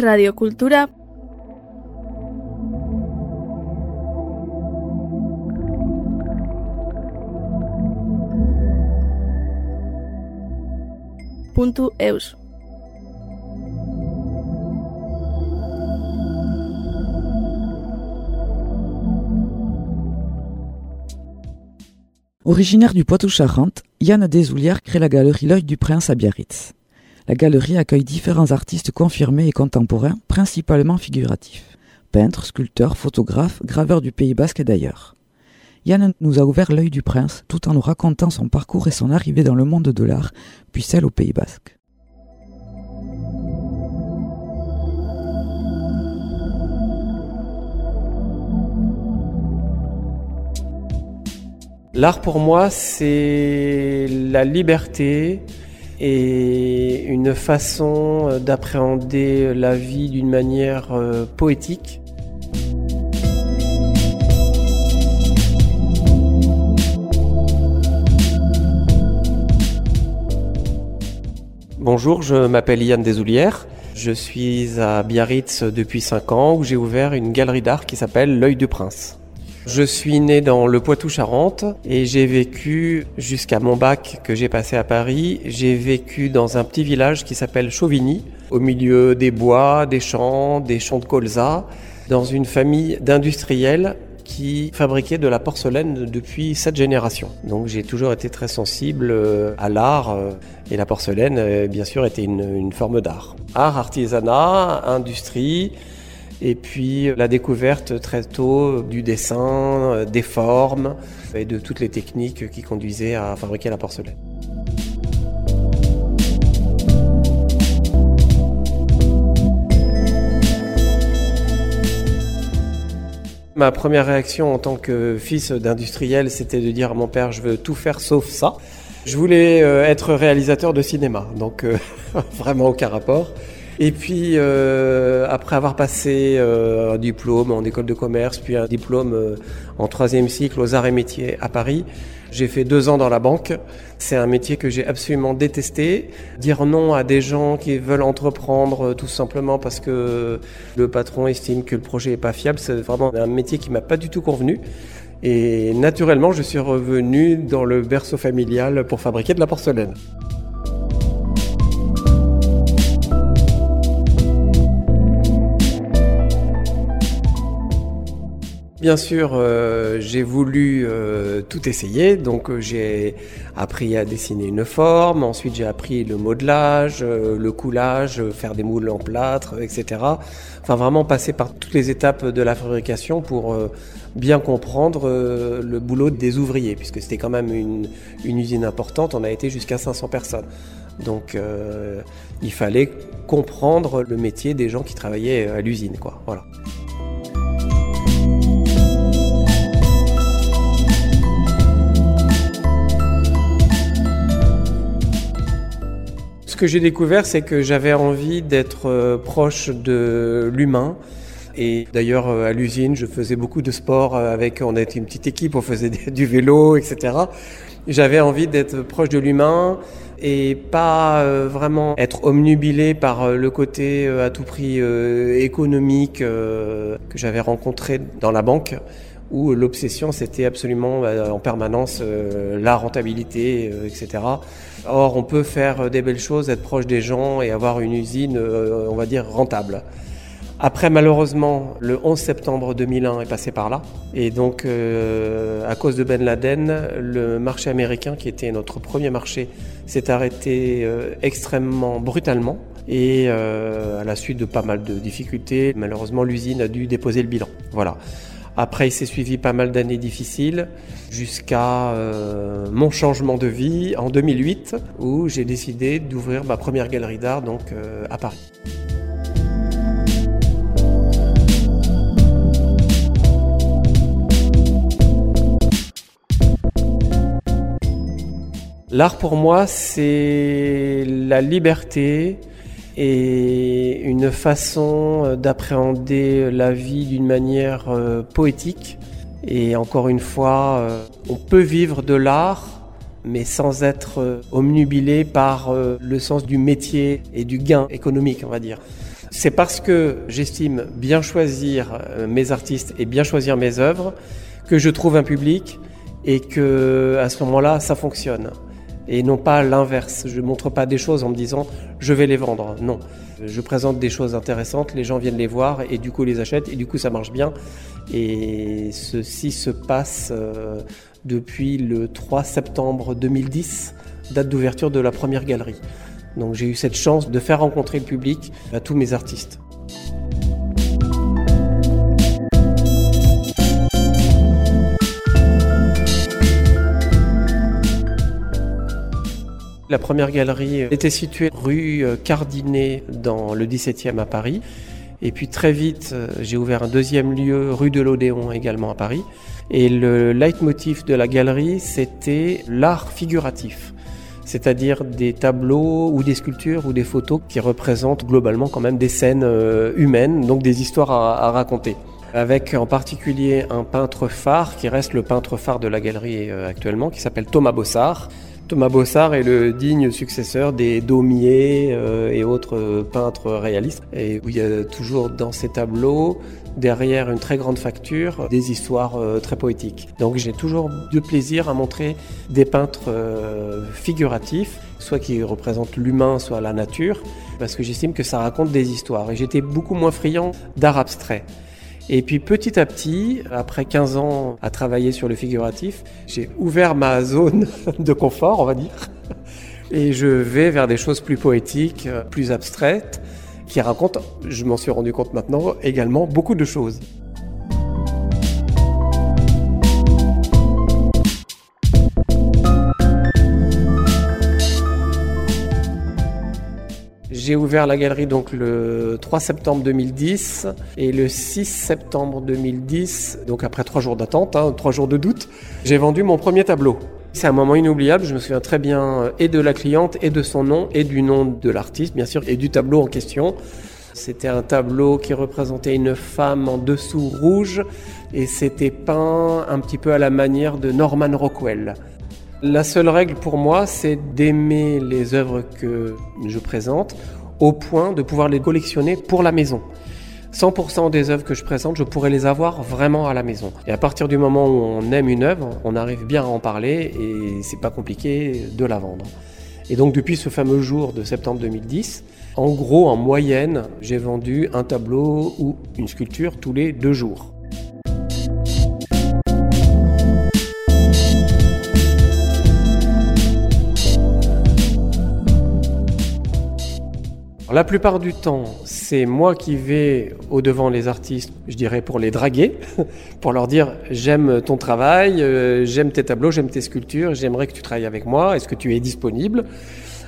radiokultura puntu eus. Originaire du Poitou-Charentes, Yann Desoulières crée la galerie L'œil du prince à Biarritz. La galerie accueille différents artistes confirmés et contemporains, principalement figuratifs. Peintres, sculpteurs, photographes, graveurs du Pays Basque et d'ailleurs. Yann nous a ouvert l'œil du prince tout en nous racontant son parcours et son arrivée dans le monde de l'art, puis celle au Pays Basque. L'art pour moi, c'est la liberté et une façon d'appréhender la vie d'une manière euh, poétique. Bonjour, je m'appelle Yann Desoulières. Je suis à Biarritz depuis 5 ans où j'ai ouvert une galerie d'art qui s'appelle L'œil du prince. Je suis né dans le Poitou-Charentes et j'ai vécu jusqu'à mon bac que j'ai passé à Paris. J'ai vécu dans un petit village qui s'appelle Chauvigny, au milieu des bois, des champs, des champs de colza, dans une famille d'industriels qui fabriquaient de la porcelaine depuis cette génération. Donc j'ai toujours été très sensible euh, à l'art euh, et la porcelaine, euh, bien sûr, était une, une forme d'art. Art, artisanat, industrie, et puis la découverte très tôt du dessin, des formes et de toutes les techniques qui conduisaient à fabriquer la porcelaine. Ma première réaction en tant que fils d'industriel, c'était de dire à mon père, je veux tout faire sauf ça. Je voulais être réalisateur de cinéma, donc vraiment aucun rapport. Et puis, euh, après avoir passé euh, un diplôme en école de commerce, puis un diplôme euh, en troisième cycle aux arts et métiers à Paris, j'ai fait deux ans dans la banque. C'est un métier que j'ai absolument détesté. Dire non à des gens qui veulent entreprendre tout simplement parce que le patron estime que le projet est pas fiable, c'est vraiment un métier qui m'a pas du tout convenu. Et naturellement, je suis revenu dans le berceau familial pour fabriquer de la porcelaine. Bien sûr, euh, j'ai voulu euh, tout essayer, donc euh, j'ai appris à dessiner une forme, ensuite j'ai appris le modelage, le coulage, faire des moules en plâtre, etc. Enfin vraiment passer par toutes les étapes de la fabrication pour bien comprendre le boulot des ouvriers, puisque c'était quand même une, une, usine importante, on a été jusqu'à 500 personnes. Donc il fallait comprendre le métier des gens qui travaillaient à l'usine, quoi. Voilà. Que j'ai découvert, c'est que j'avais envie d'être proche de l'humain. Et d'ailleurs, à l'usine, je faisais beaucoup de sport avec, on était une petite équipe, on faisait du vélo, etc. J'avais envie d'être proche de l'humain et pas vraiment être omnubilé par le côté à tout prix économique que j'avais rencontré dans la banque où l'obsession c'était absolument en permanence la rentabilité, etc. Or, on peut faire des belles choses, être proche des gens et avoir une usine, on va dire, rentable. Après, malheureusement, le 11 septembre 2001 est passé par là. Et donc, à cause de Ben Laden, le marché américain, qui était notre premier marché, s'est arrêté extrêmement brutalement. Et à la suite de pas mal de difficultés, malheureusement, l'usine a dû déposer le bilan. Voilà. Après, il s'est suivi pas mal d'années difficiles jusqu'à euh, mon changement de vie en 2008 où j'ai décidé d'ouvrir ma première galerie d'art donc euh, à Paris. L'art pour moi, c'est la liberté, et une façon d'appréhender la vie d'une manière poétique. Et encore une fois, on peut vivre de l'art, mais sans être omnubilé par le sens du métier et du gain économique, on va dire. C'est parce que j'estime bien choisir euh, mes artistes et bien choisir mes œuvres que je trouve un public et que à ce moment-là, ça fonctionne. Et non pas l'inverse. Je ne montre pas des choses en me disant je vais les vendre. Non. Je présente des choses intéressantes, les gens viennent les voir et du coup les achètent et du coup ça marche bien. Et ceci se passe euh, depuis le 3 septembre 2010, date d'ouverture de la première galerie. Donc j'ai eu cette chance de faire rencontrer le public à tous mes artistes. La première galerie était située rue Cardinet dans le 17e à Paris. Et puis très vite, j'ai ouvert un deuxième lieu rue de l'Odéon également à Paris. Et le leitmotiv de la galerie, c'était l'art figuratif c'est-à-dire des tableaux ou des sculptures ou des photos qui représentent globalement quand même des scènes euh, humaines, donc des histoires à, raconter. Avec en particulier un peintre phare qui reste le peintre phare de la galerie euh, actuellement, qui s'appelle Thomas Bossard. Thomas Bossard est le digne successeur des Daumier euh, et autres peintres réalistes, et où il y a toujours dans ces tableaux derrière une très grande facture, des histoires euh, très poétiques. Donc j'ai toujours du plaisir à montrer des peintres euh, figuratifs, soit qui représentent l'humain, soit la nature, parce que j'estime que ça raconte des histoires. Et j'étais beaucoup moins friand d'art abstrait. Et puis petit à petit, après 15 ans à travailler sur le figuratif, j'ai ouvert ma zone de confort, on va dire, et je vais vers des choses plus poétiques, plus abstraites qui raconte, je m'en suis rendu compte maintenant, également beaucoup de choses. J'ai ouvert la galerie donc le 3 septembre 2010 et le 6 septembre 2010, donc après trois jours d'attente, hein, trois jours de doute, j'ai vendu mon premier tableau. C'est un moment inoubliable, je me souviens très bien euh, et de la cliente et de son nom et du nom de l'artiste bien sûr et du tableau en question. C'était un tableau qui représentait une femme en dessous rouge et c'était peint un petit peu à la manière de Norman Rockwell. La seule règle pour moi, c'est d'aimer les œuvres que je présente au point de pouvoir les collectionner pour la maison. 100% des œuvres que je présente, je pourrais les avoir vraiment à la maison. Et à partir du moment où on aime une œuvre, on arrive bien à en parler et c'est pas compliqué de la vendre. Et donc depuis ce fameux jour de septembre 2010, en gros, en moyenne, j'ai vendu un tableau ou une sculpture tous les deux jours. La plupart du temps, c'est moi qui vais au-devant les artistes, je dirais pour les draguer, pour leur dire j'aime ton travail, euh, j'aime tes tableaux, j'aime tes sculptures, j'aimerais que tu travailles avec moi, est-ce que tu es disponible?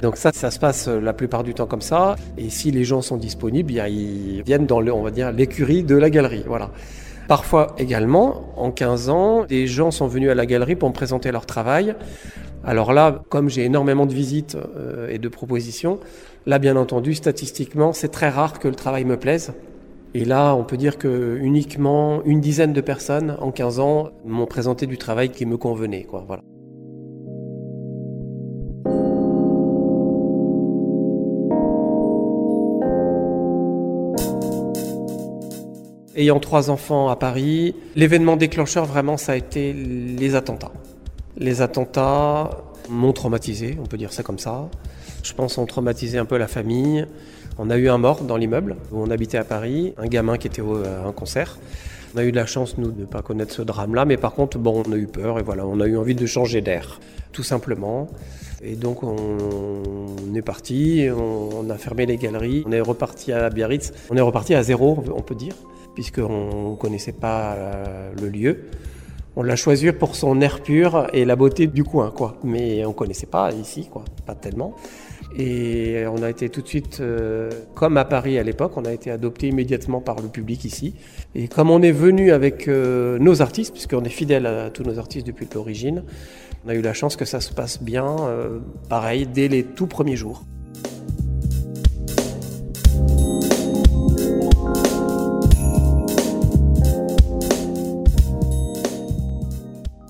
Donc ça, ça se passe la plupart du temps comme ça. Et si les gens sont disponibles, ils viennent dans le, on l'écurie de la galerie. Voilà. Parfois également, en 15 ans, des gens sont venus à la galerie pour me présenter leur travail. Alors là, comme j'ai énormément de visites euh, et de propositions, Là, bien entendu, statistiquement, c'est très rare que le travail me plaise. Et là, on peut dire que uniquement une dizaine de personnes en 15 ans m'ont présenté du travail qui me convenait. Voilà. Ayant trois enfants à Paris, l'événement déclencheur, vraiment, ça a été les attentats. Les attentats m'ont traumatisé, on peut dire ça comme ça. Je pense ont traumatisé un peu la famille. On a eu un mort dans l'immeuble où on habitait à Paris, un gamin qui était à un concert. On a eu de la chance, nous, de ne pas connaître ce drame-là, mais par contre, bon, on a eu peur et voilà, on a eu envie de changer d'air, tout simplement. Et donc, on, est parti, on, a fermé les galeries, on est reparti à Biarritz, on est reparti à zéro, on peut dire, puisqu'on ne connaissait pas euh, le lieu. On l'a choisi pour son air pur et la beauté du coin, quoi. Mais on connaissait pas ici, quoi, pas tellement. Et on a été tout de suite, euh, comme à Paris à l'époque, on a été adopté immédiatement par le public ici. Et comme on est venu avec euh, nos artistes, puisqu'on est fidèle à tous nos artistes depuis l'origine, on a eu la chance que ça se passe bien, euh, pareil, dès les tout premiers jours.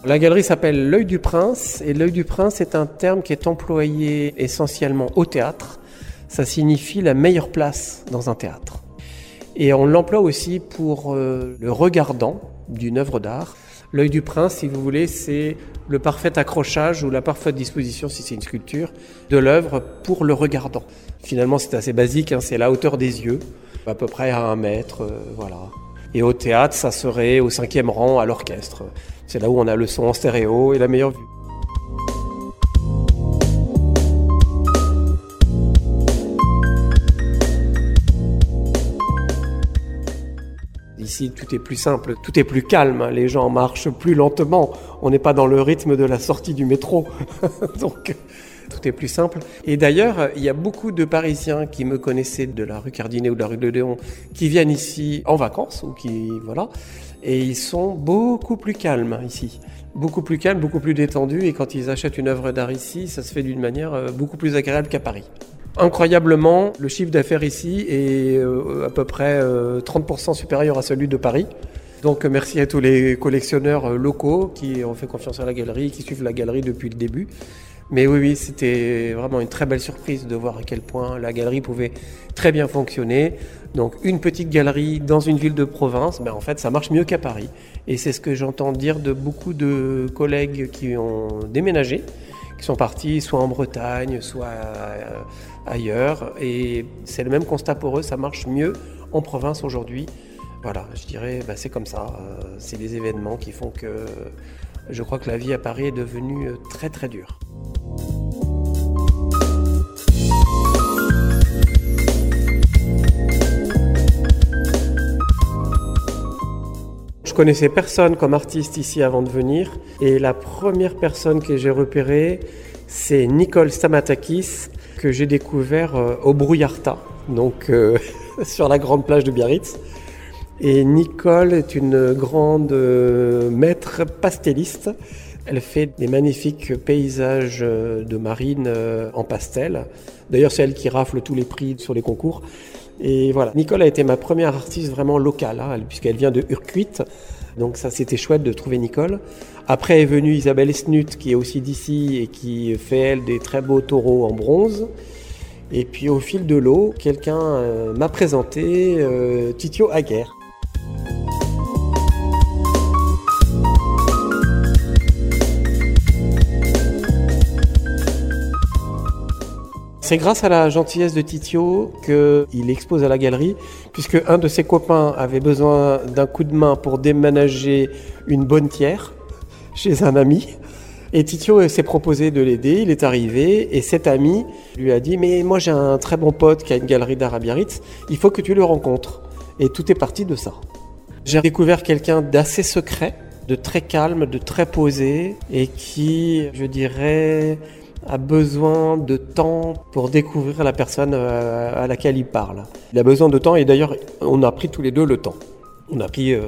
La galerie s'appelle L'œil du prince et l'œil du prince est un terme qui est employé essentiellement au théâtre. Ça signifie la meilleure place dans un théâtre. Et on l'emploie aussi pour euh, le regardant d'une œuvre d'art. L'œil du prince, si vous voulez, c'est le parfait accrochage ou la parfaite disposition, si c'est une sculpture, de l'œuvre pour le regardant. Finalement, c'est assez basique, hein, c'est la hauteur des yeux, à peu près à un mètre, euh, voilà. Et au théâtre, ça serait au cinquième rang à l'orchestre. C'est là où on a le son en stéréo et la meilleure vue. Ici, tout est plus simple, tout est plus calme. Les gens marchent plus lentement. On n'est pas dans le rythme de la sortie du métro. Donc, tout est plus simple. Et d'ailleurs, il y a beaucoup de Parisiens qui me connaissaient de la rue Cardinet ou de la rue de Léon qui viennent ici en vacances ou qui, voilà. Et ils sont beaucoup plus calmes ici. Beaucoup plus calmes, beaucoup plus détendus. Et quand ils achètent une œuvre d'art ici, ça se fait d'une manière euh, beaucoup plus agréable qu'à Paris. Incroyablement, le chiffre d'affaires ici est euh, à peu près 30% euh, supérieur à celui de Paris. Donc merci à tous les collectionneurs locaux qui ont fait confiance à la galerie, qui suivent la galerie depuis le début. Mais oui, oui, c'était vraiment une très belle surprise de voir à quel point la galerie pouvait très bien fonctionner. Donc une petite galerie dans une ville de province, ben en fait ça marche mieux qu'à Paris. Et c'est ce que j'entends dire de beaucoup de collègues qui ont déménagé, qui sont partis soit en Bretagne, soit euh, ailleurs. Et c'est le même constat pour eux, ça marche mieux en province aujourd'hui. Voilà, je dirais, ben c'est comme ça. Euh, c'est des événements qui font que je crois que la vie à Paris est devenue euh, très très dure. Je connaissais personne comme artiste ici avant de venir et la première personne que j'ai repérée, c'est Nicole Stamatakis que j'ai découvert euh, au Brouillarta, donc euh, sur la grande plage de Biarritz. Et Nicole est une grande euh, maître pastelliste. Elle fait des magnifiques paysages de marine en pastel. D'ailleurs, c'est elle qui rafle tous les prix sur les concours. Et voilà, Nicole a été ma première artiste vraiment locale, hein, puisqu'elle vient de Urquit. Donc ça, c'était chouette de trouver Nicole. Après est venue Isabelle Esnut, qui est aussi d'ici et qui fait, elle, des très beaux taureaux en bronze. Et puis au fil de l'eau, quelqu'un euh, m'a présenté euh, Titio Aguerre. C'est grâce à la gentillesse de Titio qu'il expose à la galerie, puisque un de ses copains avait besoin d'un coup de main pour déménager une bonne tière chez un ami. Et Titio s'est proposé de l'aider, il est arrivé, et cet ami lui a dit Mais moi j'ai un très bon pote qui a une galerie d'art à Biarritz, il faut que tu le rencontres. Et tout est parti de ça. J'ai découvert quelqu'un d'assez secret, de très calme, de très posé, et qui, je dirais, a besoin de temps pour découvrir la personne euh, à laquelle il parle. Il a besoin de temps et d'ailleurs on a pris tous les deux le temps. On a pris euh,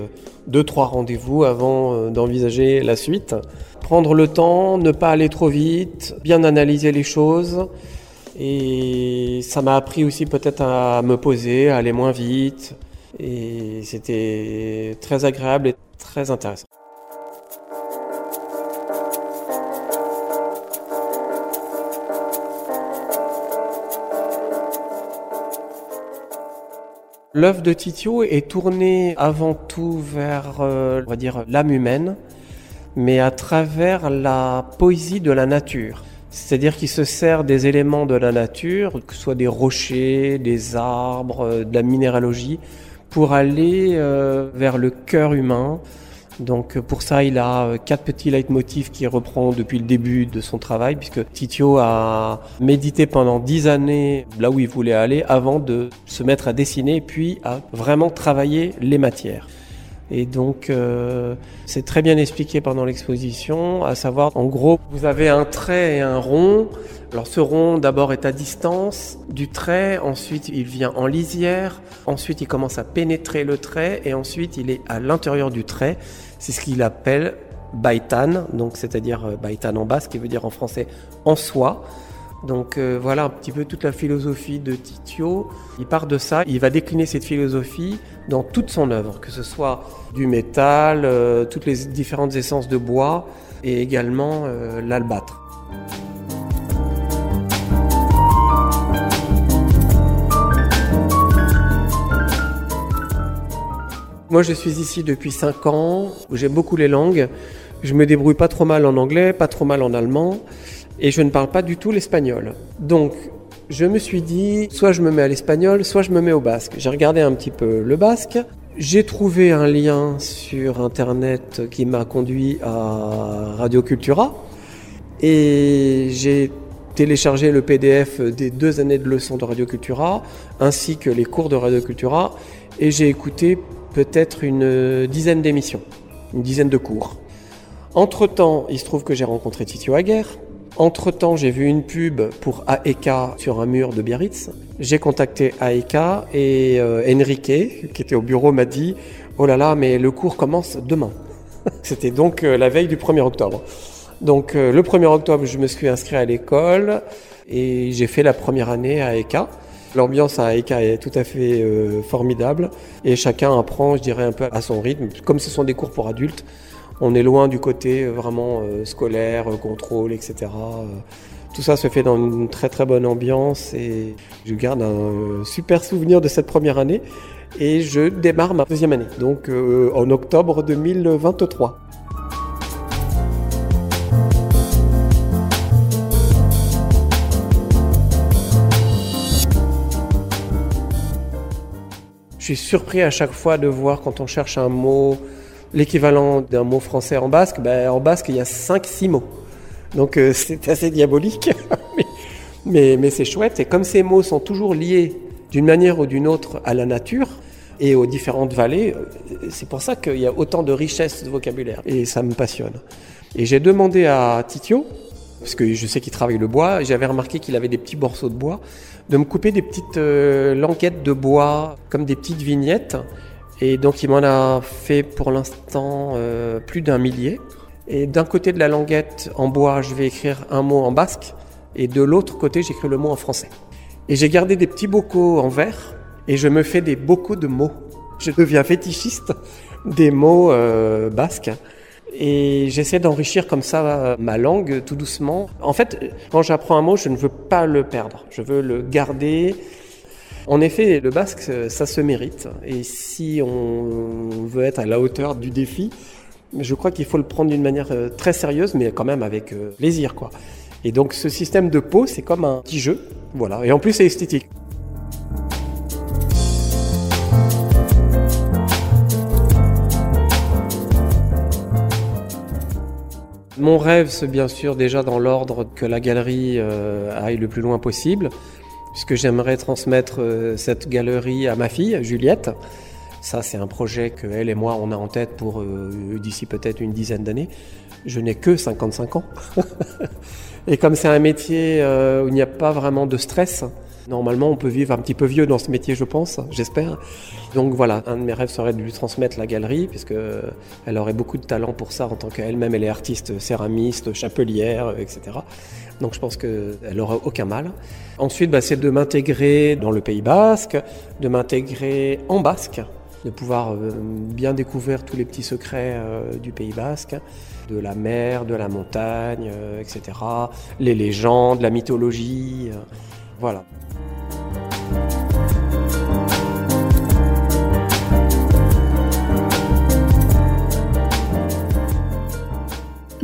deux, trois rendez-vous avant euh, d'envisager la suite. Prendre le temps, ne pas aller trop vite, bien analyser les choses. Et ça m'a appris aussi peut-être à me poser, à aller moins vite. Et c'était très agréable et très intéressant. L'œuvre de Titio est tournée avant tout vers, euh, l'âme humaine, mais à travers la poésie de la nature. C'est-à-dire qu'il se sert des éléments de la nature, que ce soit des rochers, des arbres, euh, de la minéralogie, pour aller euh, vers le cœur humain, donc pour ça, il a euh, quatre petits leitmotifs qu'il reprend depuis le début de son travail, puisque Titio a médité pendant dix années là où il voulait aller avant de se mettre à dessiner, puis à vraiment travailler les matières. Et donc, euh, c'est très bien expliqué pendant l'exposition, à savoir, en gros, vous avez un trait et un rond. Alors ce rond d'abord est à distance du trait, ensuite il vient en lisière, ensuite il commence à pénétrer le trait et ensuite il est à l'intérieur du trait. C'est ce qu'il appelle baitan, donc c'est-à-dire euh, baitan en bas, ce qui veut dire en français en soi. Donc euh, voilà un petit peu toute la philosophie de Titio. Il part de ça, il va décliner cette philosophie dans toute son œuvre, que ce soit du métal, euh, toutes les différentes essences de bois et également l'albâtre. Moi, je suis ici depuis 5 ans. J'aime beaucoup les langues. Je me débrouille pas trop mal en anglais, pas trop mal en allemand. Et je ne parle pas du tout l'espagnol. Donc, je me suis dit, soit je me mets à l'espagnol, soit je me mets au basque. J'ai regardé un petit peu le basque. J'ai trouvé un lien sur Internet qui m'a conduit à Radio Cultura. Et j'ai téléchargé le PDF des deux années de leçons de Radio Cultura, ainsi que les cours de Radio Cultura. Et j'ai écouté peut-être une dizaine d'émissions, une dizaine de cours. Entre-temps, il se trouve que j'ai rencontré Titio Aguerre. Entre-temps, j'ai vu une pub pour AEK sur un mur de Biarritz. J'ai contacté AEK et euh, Enrique, qui était au bureau, m'a dit « Oh là là, mais le cours commence demain ». C'était donc euh, la veille du 1er octobre. Donc euh, le 1er octobre, je me suis inscrit à l'école et j'ai fait la première année à AEK. L'ambiance à AEK est tout à fait formidable et chacun apprend, je dirais, un peu à son rythme. Comme ce sont des cours pour adultes, on est loin du côté euh, vraiment euh, scolaire, euh, contrôle, etc. Tout ça se fait dans une très très bonne ambiance et je garde un super souvenir de cette première année et je démarre ma deuxième année, donc en octobre 2023. Suis surpris à chaque fois de voir quand on cherche un mot l'équivalent d'un mot français en basque, ben, en basque, il y a 5-6 mots. Donc euh, c'est assez diabolique, mais, mais, c'est chouette. Et comme ces mots sont toujours liés d'une manière ou d'une autre à la nature et aux différentes vallées, euh, c'est pour ça qu'il y a autant de richesse de vocabulaire. Et ça me passionne. Et j'ai demandé à Titio, parce que je sais qu'il travaille le bois, j'avais remarqué qu'il avait des petits morceaux de bois, de me couper des petites euh, languettes de bois, comme des petites vignettes, et donc il m'en a fait pour l'instant euh, plus d'un millier. Et d'un côté de la languette en bois, je vais écrire un mot en basque, et de l'autre côté, j'écris le mot en français. Et j'ai gardé des petits bocaux en verre, et je me fais des bocaux de mots. Je deviens fétichiste des mots euh, basques. Et j'essaie d'enrichir comme ça euh, ma langue tout doucement. En fait, quand j'apprends un mot, je ne veux pas le perdre. Je veux le garder en effet, le basque, ça se mérite. Et si on veut être à la hauteur du défi, je crois qu'il faut le prendre d'une manière euh, très sérieuse, mais quand même avec euh, plaisir, quoi. Et donc, ce système de peau, c'est comme un petit jeu. Voilà. Et en plus, c'est esthétique. Mon rêve, c'est bien sûr déjà dans l'ordre que la galerie euh, aille le plus loin possible puisque j'aimerais transmettre euh, cette galerie à ma fille, Juliette. Ça, c'est un projet que elle et moi, on a en tête pour euh, d'ici peut-être une dizaine d'années. Je n'ai que 55 ans. et comme c'est un métier où il n'y a pas vraiment de stress, normalement, on peut vivre un petit peu vieux dans ce métier, je pense, j'espère. Donc voilà, un de mes rêves serait de lui transmettre la galerie, puisque elle aurait beaucoup de talent pour ça en tant qu'elle-même, elle est artiste céramiste, chapelière, etc. Donc je pense qu'elle n'aura aucun mal. Ensuite, bah, c'est de m'intégrer dans le Pays basque, de m'intégrer en basque, de pouvoir euh, bien découvrir tous les petits secrets euh, du Pays basque, de la mer, de la montagne, euh, etc. Les légendes, la mythologie. voilà.